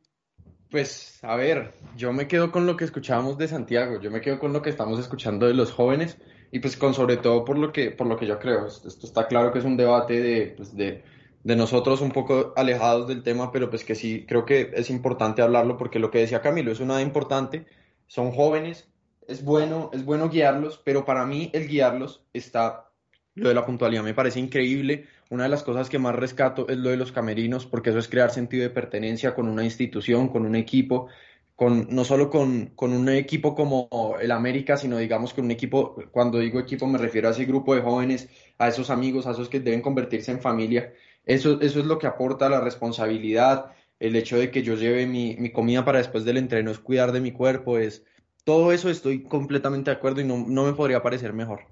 Pues, a ver, yo me quedo con lo que escuchábamos de Santiago, yo me quedo con lo que estamos escuchando de los jóvenes y pues con sobre todo por lo que, por lo que yo creo. Esto está claro que es un debate de, pues, de de nosotros un poco alejados del tema, pero pues que sí creo que es importante hablarlo porque lo que decía Camilo es una importante, son jóvenes, es bueno, es bueno guiarlos, pero para mí el guiarlos está lo de la puntualidad me parece increíble. Una de las cosas que más rescato es lo de los camerinos, porque eso es crear sentido de pertenencia con una institución, con un equipo, con, no solo con, con, un equipo como el América, sino digamos con un equipo, cuando digo equipo me refiero a ese grupo de jóvenes, a esos amigos, a esos que deben convertirse en familia. Eso, eso es lo que aporta la responsabilidad, el hecho de que yo lleve mi, mi, comida para después del entreno, es cuidar de mi cuerpo, es todo eso estoy completamente de acuerdo y no, no me podría parecer mejor.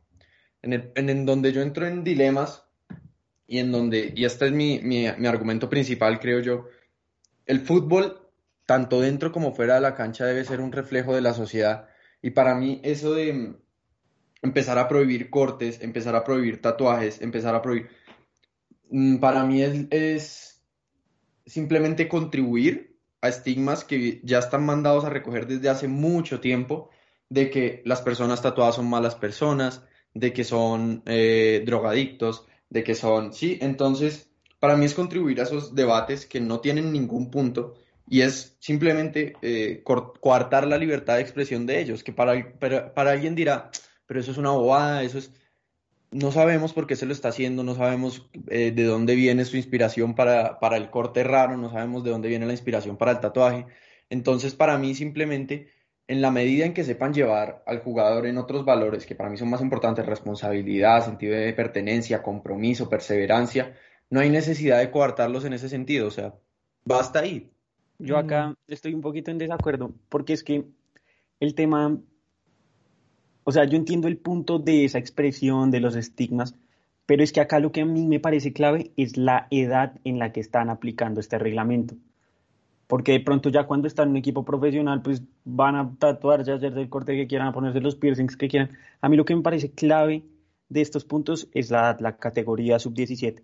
En, en, en, donde yo entro en dilemas y en donde, y este es mi, mi, mi argumento principal, creo yo, el fútbol, tanto dentro como fuera de la cancha, debe ser un reflejo de la sociedad. Y para mí eso de empezar a prohibir cortes, empezar a prohibir tatuajes, empezar a prohibir para mí es, simplemente contribuir a estigmas que ya están mandados a recoger desde hace mucho tiempo, de que las personas tatuadas son malas personas, de que son eh, drogadictos, de que son, sí, entonces para mí es contribuir a esos debates que no tienen ningún punto y es simplemente eh, coartar la libertad de expresión de ellos, que para, para alguien dirá, pero eso es una bobada, eso es no sabemos por qué se lo está haciendo, no sabemos eh, de dónde viene su inspiración para, para, el corte raro, no sabemos de dónde viene la inspiración para el tatuaje. Entonces, para mí, simplemente, en la medida en que sepan llevar al jugador en otros valores, que para mí son más importantes, responsabilidad, sentido de pertenencia, compromiso, perseverancia, no hay necesidad de coartarlos en ese sentido, o sea, basta ahí. Yo acá estoy un poquito en desacuerdo, porque es que el tema o sea, yo entiendo el punto de esa expresión, de los estigmas, pero es que acá lo que a mí me parece clave es la edad en la que están aplicando este reglamento. Porque de pronto ya cuando están en un equipo profesional, pues van a tatuar, ya hacer el corte que quieran, a ponerse los piercings que quieran. A mí lo que me parece clave de estos puntos es la, la categoría sub-17.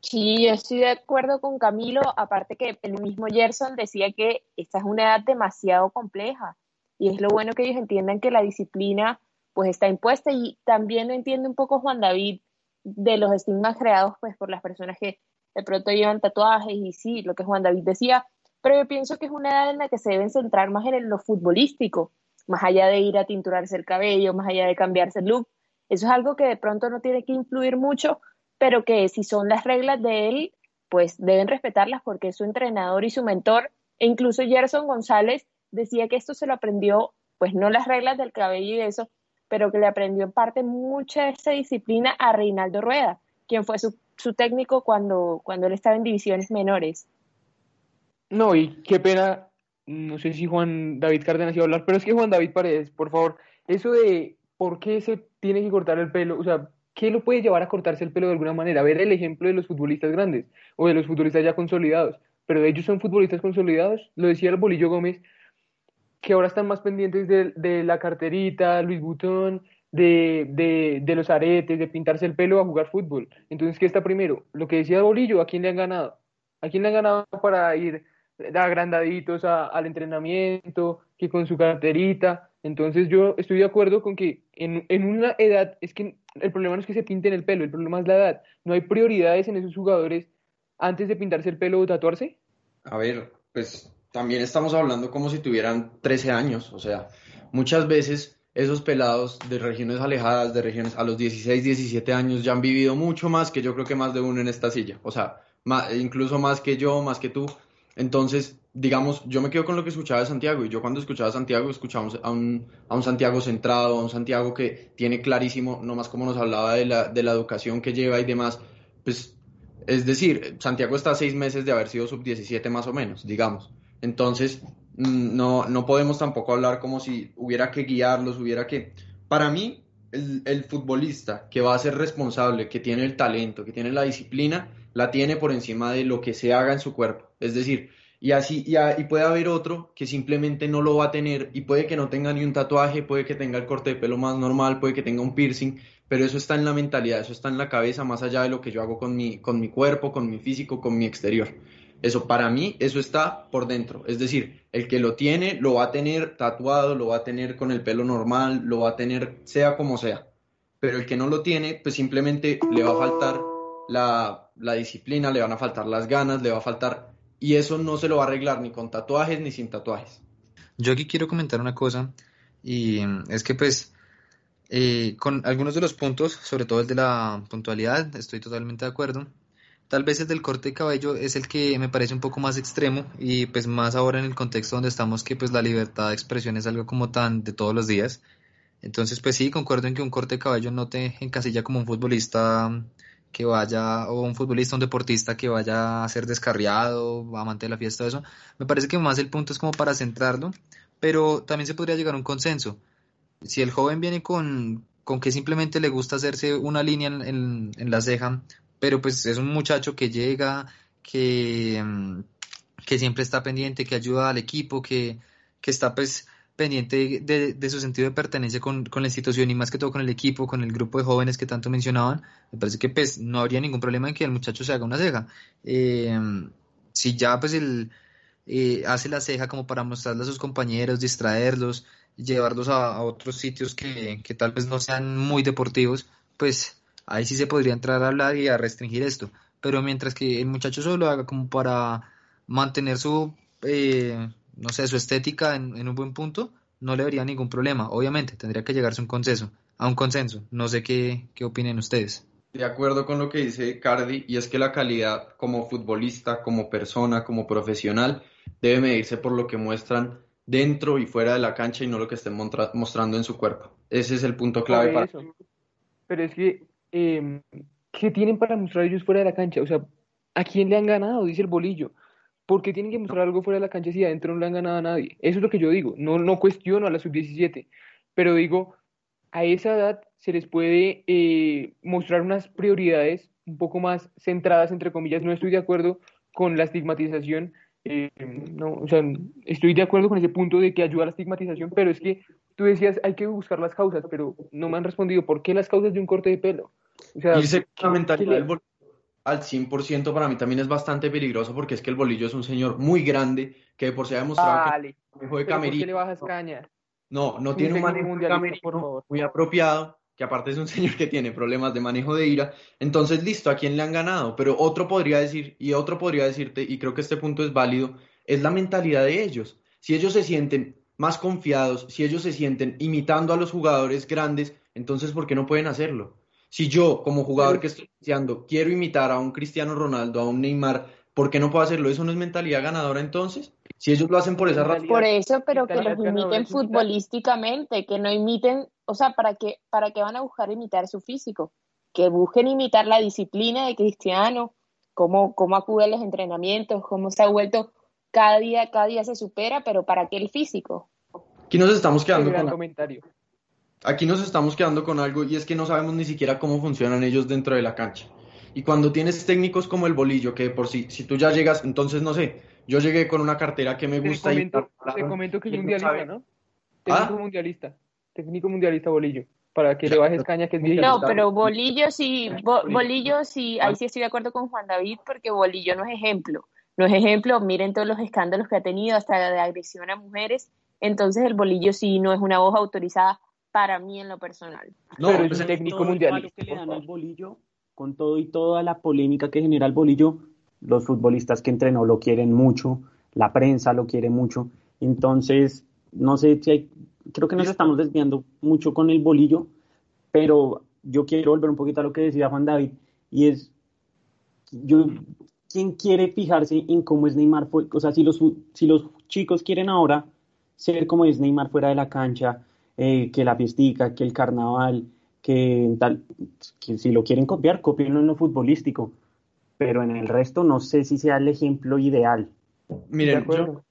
Sí, yo estoy de acuerdo con Camilo, aparte que el mismo Gerson decía que esta es una edad demasiado compleja y es lo bueno que ellos entiendan que la disciplina pues está impuesta y también lo entiende un poco Juan David de los estigmas creados pues por las personas que de pronto llevan tatuajes y sí, lo que Juan David decía, pero yo pienso que es una edad en la que se deben centrar más en lo futbolístico, más allá de ir a tinturarse el cabello, más allá de cambiarse el look, Eso es algo que de pronto no tiene que influir mucho, pero que si son las reglas de él, pues deben respetarlas porque es su entrenador y su mentor. E incluso Gerson González decía que esto se lo aprendió, pues no las reglas del cabello y eso, pero que le aprendió en parte mucha de esa disciplina a Reinaldo Rueda, quien fue su, su técnico cuando, cuando él estaba en divisiones menores. No, y qué pena, no sé si Juan David Cárdenas iba a hablar, pero es que Juan David Paredes, por favor, eso de por qué se tiene que cortar el pelo, o sea, ¿qué lo puede llevar a cortarse el pelo de alguna manera? Ver el ejemplo de los futbolistas grandes o de los futbolistas ya consolidados, pero ellos son futbolistas consolidados, lo decía el Bolillo Gómez, que ahora están más pendientes de, la carterita, Luis Butón, de, de, de, los aretes, de pintarse el pelo a jugar fútbol. Entonces, ¿qué está primero? Lo que decía Bolillo, ¿a quién le han ganado? ¿A quién le han ganado para ir agrandaditos a, al entrenamiento, que con su carterita? Entonces, yo estoy de acuerdo con que en, en una edad, es que el problema no es que se pinten el pelo, el problema es la edad. ¿No hay prioridades en esos jugadores antes de pintarse el pelo o tatuarse? A ver, pues también estamos hablando como si tuvieran 13 años, o sea, muchas veces esos pelados de regiones alejadas, de regiones a los 16, 17 años ya han vivido mucho más que yo creo que más de uno en esta silla, o sea, incluso más que yo, más que tú. Entonces, digamos, yo me quedo con lo que escuchaba de Santiago y yo cuando escuchaba a Santiago escuchamos a un, a un Santiago centrado, a un Santiago que tiene clarísimo, nomás como nos hablaba de la, de la educación que lleva y demás, pues es decir, Santiago está a seis meses de haber sido sub-17 más o menos, digamos. Entonces, no, no podemos tampoco hablar como si hubiera que guiarlos, hubiera que... Para mí, el, el, futbolista que va a ser responsable, que tiene el talento, que tiene la disciplina, la tiene por encima de lo que se haga en su cuerpo. Es decir, y así, y, y puede haber otro que simplemente no lo va a tener y puede que no tenga ni un tatuaje, puede que tenga el corte de pelo más normal, puede que tenga un piercing, pero eso está en la mentalidad, eso está en la cabeza, más allá de lo que yo hago con mi, con mi cuerpo, con mi físico, con mi exterior. Eso para mí, eso está por dentro. Es decir, el que lo tiene lo va a tener tatuado, lo va a tener con el pelo normal, lo va a tener sea como sea. Pero el que no lo tiene, pues simplemente le va a faltar la, la disciplina, le van a faltar las ganas, le va a faltar... Y eso no se lo va a arreglar ni con tatuajes ni sin tatuajes. Yo aquí quiero comentar una cosa y es que pues eh, con algunos de los puntos, sobre todo el de la puntualidad, estoy totalmente de acuerdo. Tal vez el del corte de cabello es el que me parece un poco más extremo y pues más ahora en el contexto donde estamos que pues la libertad de expresión es algo como tan de todos los días. Entonces pues sí, concuerdo en que un corte de cabello no te encasilla como un futbolista que vaya, o un futbolista, un deportista que vaya a ser descarriado, amante de la fiesta, eso. Me parece que más el punto es como para centrarlo, pero también se podría llegar a un consenso. Si el joven viene con, con que simplemente le gusta hacerse una línea en, en, en la ceja, pero pues es un muchacho que llega, que, que siempre está pendiente, que ayuda al equipo, que, que está pues pendiente de, de, su sentido de pertenencia con, con, la institución y más que todo con el equipo, con el grupo de jóvenes que tanto mencionaban, me parece que pues no habría ningún problema en que el muchacho se haga una ceja. Eh, si ya pues él eh, hace la ceja como para mostrarle a sus compañeros, distraerlos, llevarlos a, a otros sitios que, que, tal vez no sean muy deportivos, pues ahí sí se podría entrar a hablar y a restringir esto. Pero mientras que el muchacho solo lo haga como para mantener su... Eh, no sé, su estética en, en, un buen punto, no le vería ningún problema. Obviamente, tendría que llegarse a un consenso, a un consenso. No sé qué, qué opinen ustedes. De acuerdo con lo que dice Cardi, y es que la calidad como futbolista, como persona, como profesional, debe medirse por lo que muestran dentro y fuera de la cancha y no lo que estén mostrando en su cuerpo. Ese es el punto clave para eso. Pero es que, eh, ¿qué tienen para mostrar ellos fuera de la cancha? O sea, ¿a quién le han ganado? Dice el bolillo. ¿Por qué tienen que mostrar algo fuera de la cancha si adentro no le han ganado a nadie? Eso es lo que yo digo. No, no cuestiono a la sub-17, pero digo, a esa edad se les puede eh, mostrar unas prioridades un poco más centradas, entre comillas. No estoy de acuerdo con la estigmatización. Eh, no, o sea, estoy de acuerdo con ese punto de que ayuda a la estigmatización, pero es que tú decías hay que buscar las causas, pero no me han respondido. ¿Por qué las causas de un corte de pelo? O sea, y la mentalidad del al 100% para mí también es bastante peligroso porque es que el bolillo es un señor muy grande que de por sí ha demostrado que de camerino. ¿Por qué le bajas caña? No, no tiene un manejo de camerino muy apropiado, que aparte es un señor que tiene problemas de manejo de ira. Entonces, listo, ¿a quién le han ganado? Pero otro podría decir, y otro podría decirte, y creo que este punto es válido, es la mentalidad de ellos. Si ellos se sienten más confiados, si ellos se sienten imitando a los jugadores grandes, Entonces, ¿por qué no pueden hacerlo? Si yo, como jugador que estoy iniciando, quiero imitar a un Cristiano Ronaldo, a un Neymar, ¿por qué no puedo hacerlo? ¿Eso no es mentalidad ganadora entonces? Si ellos lo hacen por esa razón. Por eso, pero que los imiten futbolísticamente, que no imiten, o sea, ¿para qué, para qué van a buscar imitar su físico? Que busquen imitar la disciplina de Cristiano, cómo, cómo acude a los entrenamientos, cómo se ha vuelto cada día, cada día se supera, pero ¿para qué el físico? Aquí nos estamos quedando con comentario. Aquí nos estamos quedando con algo y es que no sabemos ni siquiera cómo funcionan ellos dentro de la cancha. Y cuando tienes técnicos como el bolillo, que por sí, si tú ya llegas, entonces no sé, yo llegué con una cartera que me Te gusta y te comento que y es él no mundialista, sabe. ¿no? ¿Ah? Técnico mundialista. Técnico mundialista Bolillo. Para que le bajes caña, que es. No, pero Bolillo sí, Bo- Bolillo sí, ahí sí estoy de acuerdo con Juan David, porque Bolillo no es ejemplo. No es ejemplo, miren todos los escándalos que ha tenido, hasta de agresión a mujeres. Entonces el Bolillo sí no es una voz autorizada para mí en lo personal. No, pero es pues, un técnico palo que le dan al bolillo, con todo y toda la polémica que genera el bolillo, los futbolistas que entrenó lo quieren mucho, la prensa lo quiere mucho. Entonces, no sé si hay, creo que nos estamos desviando mucho con el bolillo, pero yo quiero volver un poquito a lo que decía Juan David, y es, yo, ¿quién quiere fijarse en cómo es Neymar? O sea, si los, si los chicos quieren ahora ser como es Neymar fuera de la cancha, eh, que la fiestica, que el carnaval, que tal, que si lo quieren copiar, copienlo en lo futbolístico, pero en el resto no sé si sea el ejemplo ideal. Miren, yo,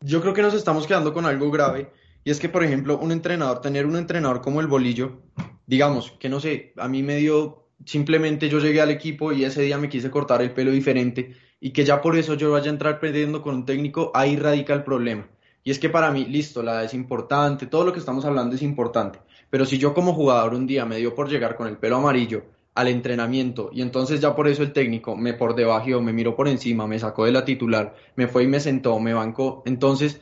yo creo que nos estamos quedando con algo grave y es que, por ejemplo, un entrenador, tener un entrenador como el Bolillo, digamos, que no sé, a mí me dio, simplemente yo llegué al equipo y ese día me quise cortar el pelo diferente y que ya por eso yo vaya a entrar perdiendo con un técnico, ahí radica el problema. Y es que para mí, listo, la edad es importante, todo lo que estamos hablando es importante, pero si yo como jugador un día me dio por llegar con el pelo amarillo al entrenamiento y entonces ya por eso el técnico me por debajo, me miró por encima, me sacó de la titular, me fue y me sentó, me bancó, entonces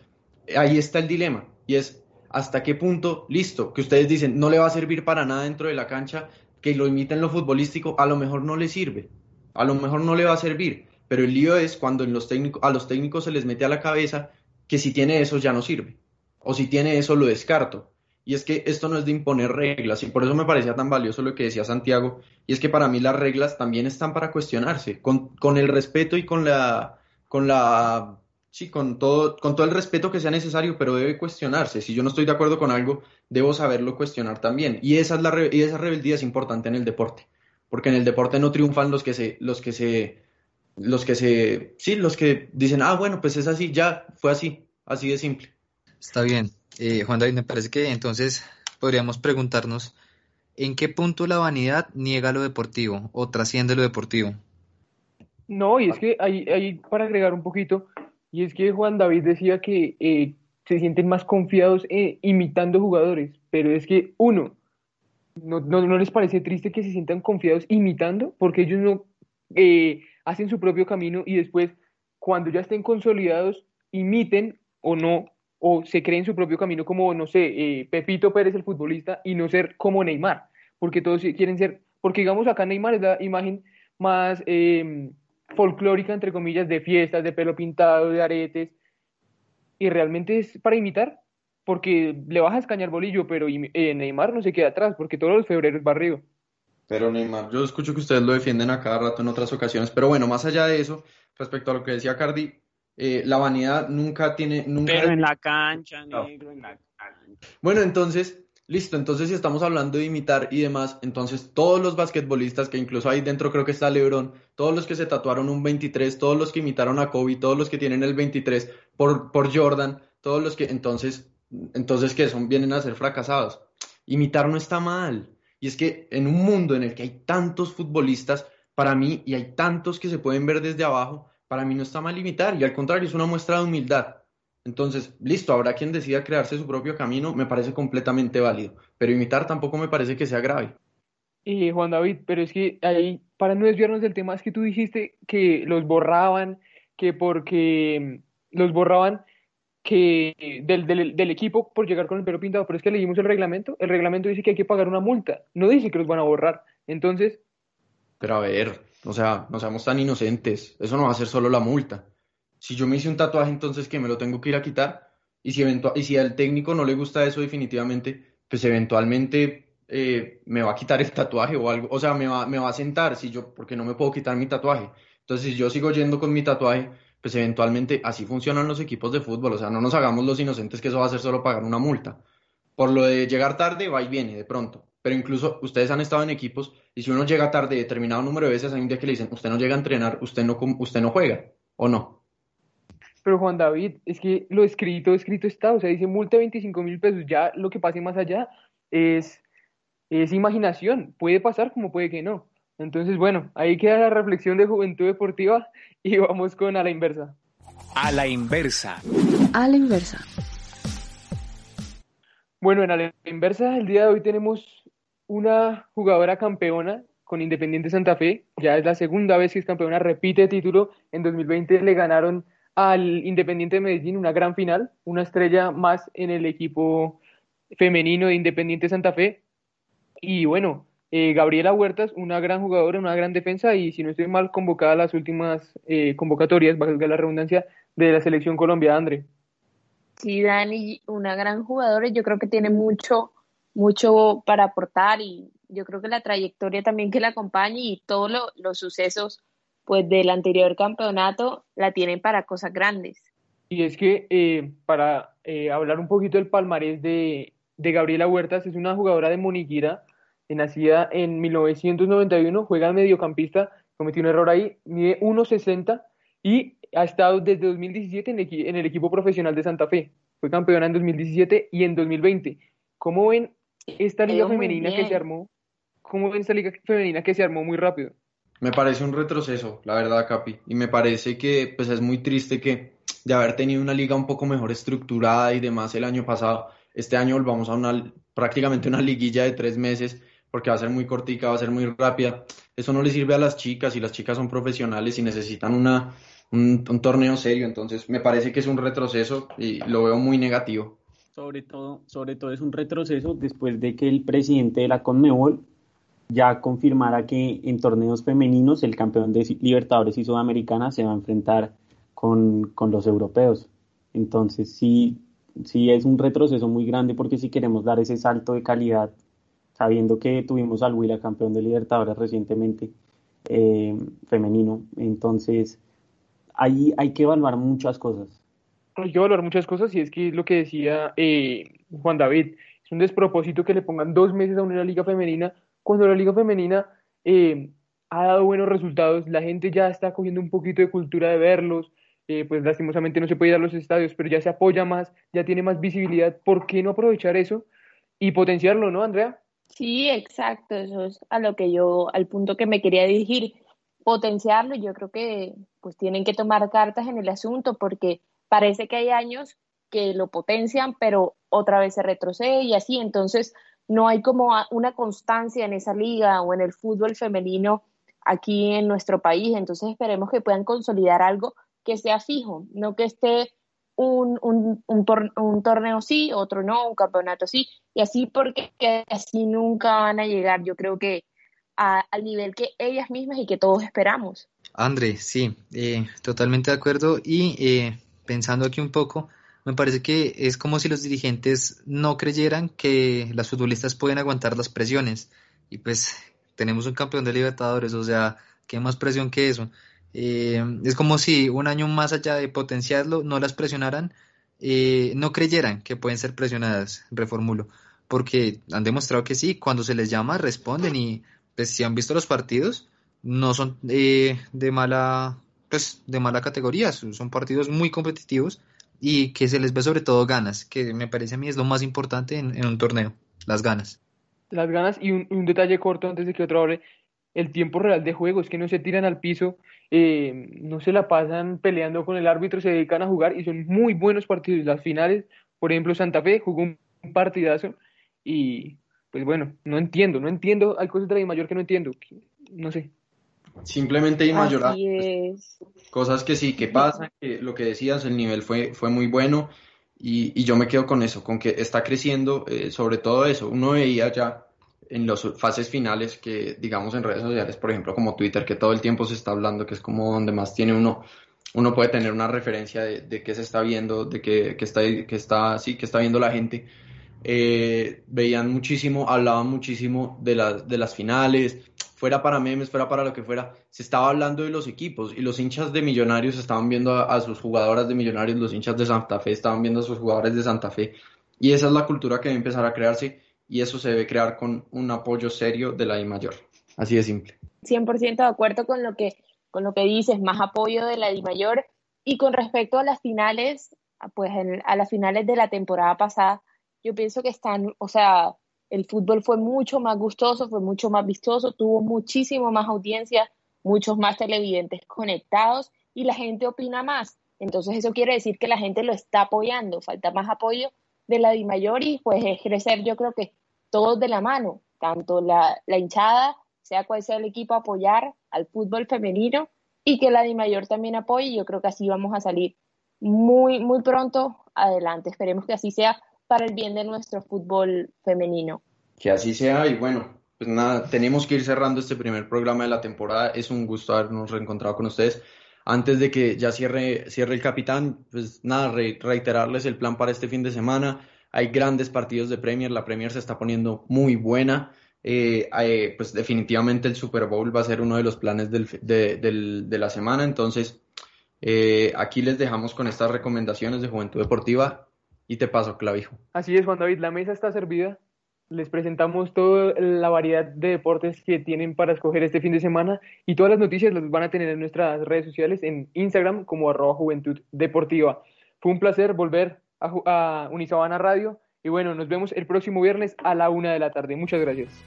ahí está el dilema. Y es hasta qué punto, listo, que ustedes dicen no le va a servir para nada dentro de la cancha, que lo imiten lo futbolístico, a lo mejor no le sirve, a lo mejor no le va a servir, pero el lío es cuando a los técnicos se les mete a la cabeza que si tiene eso ya no sirve, o si tiene eso lo descarto. Y es que esto no es de imponer reglas, y por eso me parecía tan valioso lo que decía Santiago, y es que para mí las reglas también están para cuestionarse, con, con el respeto y con la, con la, sí, con todo, con todo el respeto que sea necesario, pero debe cuestionarse. Si yo no estoy de acuerdo con algo, debo saberlo cuestionar también. Y esa es la, y esa rebeldía es importante en el deporte, porque en el deporte no triunfan los que se, los que se, los que se, sí, los que dicen, ah, bueno, pues es así, ya, fue así, así de simple. Está bien. Eh, Juan David, me parece que entonces podríamos preguntarnos ¿en qué punto la vanidad niega lo deportivo o trasciende lo deportivo? No, y es que ahí, ahí para agregar un poquito, y es que Juan David decía que eh, se sienten más confiados eh, imitando jugadores, pero es que uno, no, no, ¿no les parece triste que se sientan confiados imitando? Porque ellos no eh, hacen su propio camino y después, cuando ya estén consolidados, imiten o no, o se creen su propio camino como, no sé, eh, Pepito Pérez el futbolista y no ser como Neymar, porque todos quieren ser, porque digamos acá Neymar es la imagen más eh, folclórica, entre comillas, de fiestas, de pelo pintado, de aretes, y realmente es para imitar, porque le vas a escañar bolillo, pero eh, Neymar no se queda atrás, porque todos los febreros barrido. Pero Neymar, yo escucho que ustedes lo defienden a cada rato en otras ocasiones, pero bueno, más allá de eso, respecto a lo que decía Cardi, eh, la vanidad nunca tiene, nunca Pero en la cancha, No. negro, en la cancha. Bueno, entonces, listo, entonces si estamos hablando de imitar y demás, entonces todos los basquetbolistas, que incluso ahí dentro creo que está LeBron, todos los que se tatuaron un 23, todos los que imitaron a Kobe, todos los que tienen el 23 por, por Jordan, todos los que, entonces, entonces que son, vienen a ser fracasados. Imitar no está mal. Y es que en un mundo en el que hay tantos futbolistas, para mí, y hay tantos que se pueden ver desde abajo, para mí no está mal imitar, y al contrario, es una muestra de humildad. Entonces, listo, habrá quien decida crearse su propio camino, me parece completamente válido, pero imitar tampoco me parece que sea grave. Y Juan David, pero es que ahí, para no desviarnos del tema, es que tú dijiste que los borraban, que porque los borraban que del, del, del equipo por llegar con el pelo pintado, pero es que leímos el reglamento, el reglamento dice que hay que pagar una multa, no dice que los van a borrar. Entonces, Pero a ver, o sea, no seamos tan inocentes, eso no va a ser solo la multa. Si yo me hice un tatuaje, entonces que me lo tengo que ir a quitar, y si, eventua- y si al técnico no le gusta eso definitivamente, pues eventualmente eh, me va a quitar el tatuaje o algo, o sea, me va, me va a sentar, si yo, porque no me puedo quitar mi tatuaje. Entonces, si yo sigo yendo con mi tatuaje, pues eventualmente así funcionan los equipos de fútbol, o sea, no nos hagamos los inocentes que eso va a ser solo pagar una multa. Por lo de llegar tarde, va y viene de pronto. Pero incluso ustedes han estado en equipos y si uno llega tarde determinado número de veces, hay un día que le dicen, usted no llega a entrenar, usted no, usted no juega, ¿o no? Pero Juan David, es que lo escrito, escrito está, o sea, dice multa 25 mil pesos, ya lo que pase más allá es, es imaginación, puede pasar como puede que no. Entonces, bueno, ahí queda la reflexión de Juventud Deportiva y vamos con a la inversa. A la inversa. A la inversa. Bueno, en a la inversa, el día de hoy tenemos una jugadora campeona con Independiente Santa Fe. Ya es la segunda vez que es campeona, repite título. En 2020 le ganaron al Independiente de Medellín una gran final, una estrella más en el equipo femenino de Independiente Santa Fe. Y bueno, eh, Gabriela Huertas, una gran jugadora, una gran defensa y si no estoy mal convocada a las últimas eh, convocatorias, valga la redundancia, de la selección Colombia, André. Sí, Dani, una gran jugadora, yo creo que tiene mucho, mucho para aportar y yo creo que la trayectoria también que la acompaña y todos los sucesos pues del anterior campeonato la tienen para cosas grandes. Y es que eh, para hablar un poquito del palmarés de, de, Gabriela Huertas, es una jugadora de Moniquira, nacida en 1991, juega de mediocampista, cometió un error ahí, mide 1.60 y ha estado desde 2017 en, en el equipo profesional de Santa Fe. Fue campeona en 2017 y en 2020. ¿Cómo ven esta liga femenina que se armó? ¿Cómo ven esta liga femenina que se armó muy rápido? Me parece un retroceso, la verdad, Capi. Y me parece que pues es muy triste que de haber tenido una liga un poco mejor estructurada y demás el año pasado, este año volvamos a una prácticamente una liguilla de tres meses porque va a ser muy cortica, va a ser muy rápida. Eso no le sirve a las chicas y las chicas son profesionales y necesitan una, un, un torneo serio. Entonces me parece que es un retroceso y lo veo muy negativo. Sobre todo, sobre todo es un retroceso después de que el presidente de la Conmebol ya confirmará que en torneos femeninos el campeón de Libertadores y Sudamericana se va a enfrentar con, con, los europeos. Entonces sí, sí es un retroceso muy grande porque si queremos dar ese salto de calidad, sabiendo que tuvimos al Huila campeón de Libertadores recientemente eh, femenino, entonces ahí hay que evaluar muchas cosas. Hay que evaluar muchas cosas y es que lo que decía eh, Juan David, es un despropósito que le pongan dos meses a una liga femenina cuando la liga femenina eh, ha dado buenos resultados, la gente ya está cogiendo un poquito de cultura de verlos, eh, pues lastimosamente no se puede ir a los estadios, pero ya se apoya más, ya tiene más visibilidad, ¿por qué no aprovechar eso y potenciarlo, no, Andrea? Sí, exacto, eso es a lo que yo, al punto que me quería dirigir, potenciarlo, yo creo que pues tienen que tomar cartas en el asunto porque parece que hay años que lo potencian, pero otra vez se retrocede y así, entonces no hay como una constancia en esa liga o en el fútbol femenino aquí en nuestro país. Entonces esperemos que puedan consolidar algo que sea fijo, no que esté un, un, un, torneo sí, otro no, un campeonato sí, y así porque así nunca van a llegar, yo creo que al nivel que ellas mismas y que todos esperamos. André, sí, eh, totalmente de acuerdo y eh, pensando aquí un poco, me parece que es como si los dirigentes no creyeran que las futbolistas pueden aguantar las presiones. Y pues tenemos un campeón de Libertadores, o sea, ¿qué más presión que eso? Eh, es como si un año más allá de potenciarlo, no las presionaran, eh, no creyeran que pueden ser presionadas, reformulo, porque han demostrado que sí, cuando se les llama responden y pues si han visto los partidos, no son eh, de mala pues de mala categoría, son partidos muy competitivos y que se les ve sobre todo ganas, que me parece a mí es lo más importante en, un torneo, las ganas. Las ganas y un, detalle corto antes de que otro hable, el tiempo real de juego, es que no se tiran al piso, eh, no se la pasan peleando con el árbitro, se dedican a jugar y son muy buenos partidos. Las finales, por ejemplo, Santa Fe jugó un partidazo y pues bueno, no entiendo, no entiendo, hay cosas de la mayor que no entiendo, no sé. Simplemente hay mayor cosas que sí, que pasan, que lo que decías, el nivel fue, fue muy bueno y, y yo me quedo con eso, con que está creciendo, eh, sobre todo eso. Uno veía ya en las fases finales que, digamos, en redes sociales, por ejemplo, como Twitter, que todo el tiempo se está hablando, que es como donde más tiene uno, uno puede tener una referencia de, de qué se está viendo, de qué, que está, que está, sí, que está viendo la gente. Eh, veían muchísimo, hablaban muchísimo de, las de las finales, fuera para memes, fuera para lo que fuera, se estaba hablando de los equipos y los hinchas de Millonarios estaban viendo a, a, sus jugadoras de Millonarios, los hinchas de Santa Fe estaban viendo a sus jugadores de Santa Fe. Y esa es la cultura que debe empezar a crearse y eso se debe crear con un apoyo serio de la I mayor, así de simple. 100% de acuerdo con lo que con lo que dices, más apoyo de la I mayor y con respecto a las finales, pues a las finales de la temporada pasada, yo pienso que están, o sea, el fútbol fue mucho más gustoso, fue mucho más vistoso, tuvo muchísimo más audiencia, muchos más televidentes conectados y la gente opina más. Entonces eso quiere decir que la gente lo está apoyando, falta más apoyo de la mayor y pues es crecer yo creo que todos de la mano, tanto la, la hinchada, sea cual sea el equipo, apoyar al fútbol femenino y que la mayor también apoye. Yo creo que así vamos a salir muy, muy pronto adelante. Esperemos que así sea para el bien de nuestro fútbol femenino. Que así sea y bueno, pues nada, tenemos que ir cerrando este primer programa de la temporada. Es un gusto habernos reencontrado con ustedes. Antes de que ya cierre, cierre el capitán, pues nada, re, reiterarles el plan para este fin de semana. Hay grandes partidos de Premier, la Premier se está poniendo muy buena. Eh, eh, pues definitivamente el Super Bowl va a ser uno de los planes de, la semana. Entonces, eh, aquí les dejamos con estas recomendaciones de Juventud Deportiva y te paso, Clavijo. Así es, Juan David, la mesa está servida. Les presentamos toda la variedad de deportes que tienen para escoger este fin de semana y todas las noticias las van a tener en nuestras redes sociales, en Instagram como arroba Juventud Deportiva. Fue un placer volver a, Unisabana Radio y bueno, nos vemos el próximo viernes a la una de la tarde. Muchas gracias.